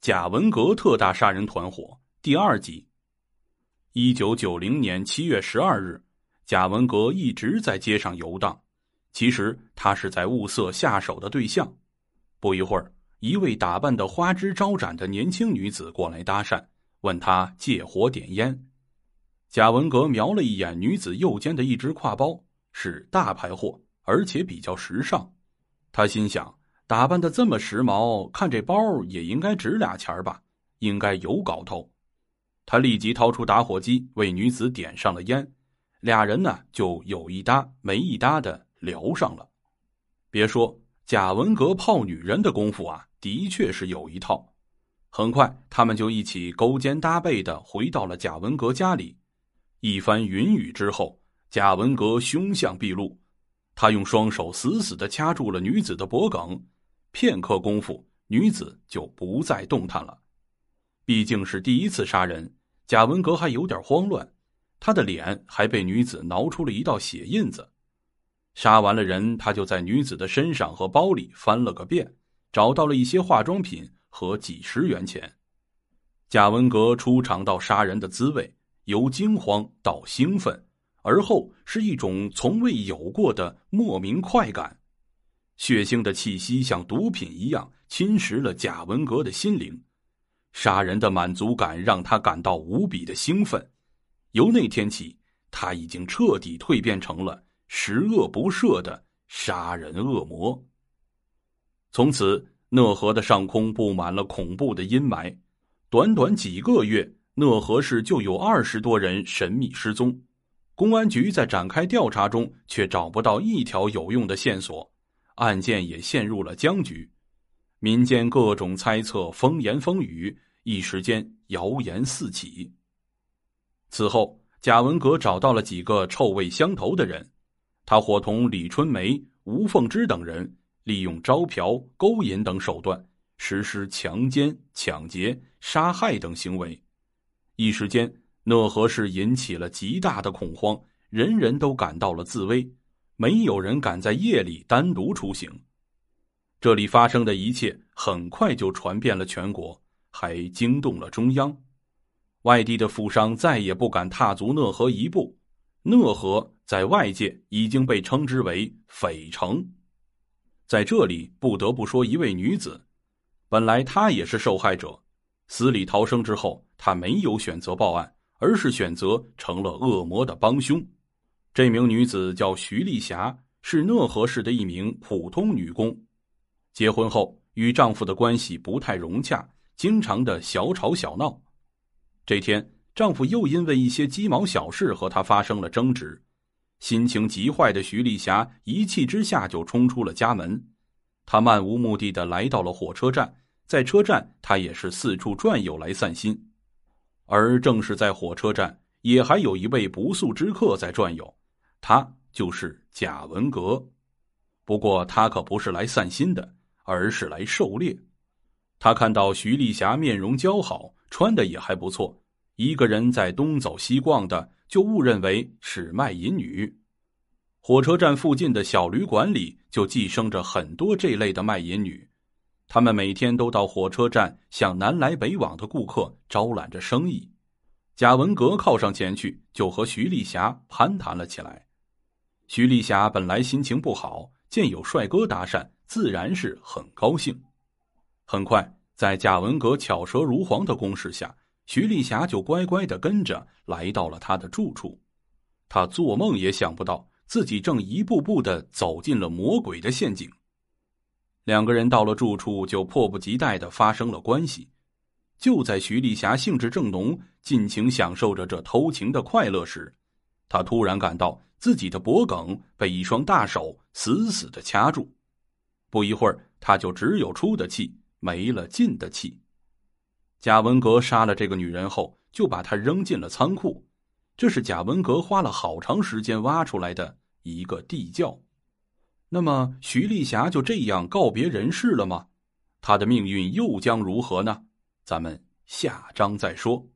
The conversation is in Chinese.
贾文革特大杀人团伙第二集。一九九零年七月十二日，贾文革一直在街上游荡，其实他是在物色下手的对象。不一会儿，一位打扮的花枝招展的年轻女子过来搭讪，问他借火点烟。贾文革瞄了一眼女子右肩的一只挎包，是大牌货，而且比较时尚。他心想。打扮的这么时髦，看这包也应该值俩钱吧？应该有搞头。他立即掏出打火机，为女子点上了烟。俩人呢，就有一搭没一搭的聊上了。别说贾文革泡女人的功夫啊，的确是有一套。很快，他们就一起勾肩搭背的回到了贾文革家里。一番云雨之后，贾文革凶相毕露，他用双手死死的掐住了女子的脖颈。片刻功夫，女子就不再动弹了。毕竟是第一次杀人，贾文革还有点慌乱，他的脸还被女子挠出了一道血印子。杀完了人，他就在女子的身上和包里翻了个遍，找到了一些化妆品和几十元钱。贾文革初尝到杀人的滋味，由惊慌到兴奋，而后是一种从未有过的莫名快感。血腥的气息像毒品一样侵蚀了贾文革的心灵，杀人的满足感让他感到无比的兴奋。由那天起，他已经彻底蜕变成了十恶不赦的杀人恶魔。从此，讷河的上空布满了恐怖的阴霾。短短几个月，讷河市就有二十多人神秘失踪，公安局在展开调查中却找不到一条有用的线索。案件也陷入了僵局，民间各种猜测，风言风语，一时间谣言四起。此后，贾文革找到了几个臭味相投的人，他伙同李春梅、吴凤芝等人，利用招嫖、勾引等手段，实施强奸、抢劫、杀害等行为。一时间，讷河市引起了极大的恐慌，人人都感到了自危。没有人敢在夜里单独出行。这里发生的一切很快就传遍了全国，还惊动了中央。外地的富商再也不敢踏足讷河一步。讷河在外界已经被称之为“匪城”。在这里，不得不说一位女子，本来她也是受害者，死里逃生之后，她没有选择报案，而是选择成了恶魔的帮凶。这名女子叫徐丽霞，是讷河市的一名普通女工。结婚后与丈夫的关系不太融洽，经常的小吵小闹。这天，丈夫又因为一些鸡毛小事和她发生了争执，心情极坏的徐丽霞一气之下就冲出了家门。她漫无目的的来到了火车站，在车站，她也是四处转悠来散心。而正是在火车站，也还有一位不速之客在转悠。他就是贾文革，不过他可不是来散心的，而是来狩猎。他看到徐丽霞面容姣好，穿的也还不错，一个人在东走西逛的，就误认为是卖淫女。火车站附近的小旅馆里就寄生着很多这类的卖淫女，他们每天都到火车站向南来北往的顾客招揽着生意。贾文革靠上前去，就和徐丽霞攀谈了起来。徐丽霞本来心情不好，见有帅哥搭讪，自然是很高兴。很快，在贾文革巧舌如簧的攻势下，徐丽霞就乖乖的跟着来到了他的住处。他做梦也想不到，自己正一步步的走进了魔鬼的陷阱。两个人到了住处，就迫不及待的发生了关系。就在徐丽霞兴致正浓，尽情享受着这偷情的快乐时，他突然感到。自己的脖颈被一双大手死死的掐住，不一会儿，他就只有出的气，没了进的气。贾文革杀了这个女人后，就把她扔进了仓库，这是贾文革花了好长时间挖出来的一个地窖。那么，徐丽霞就这样告别人世了吗？她的命运又将如何呢？咱们下章再说。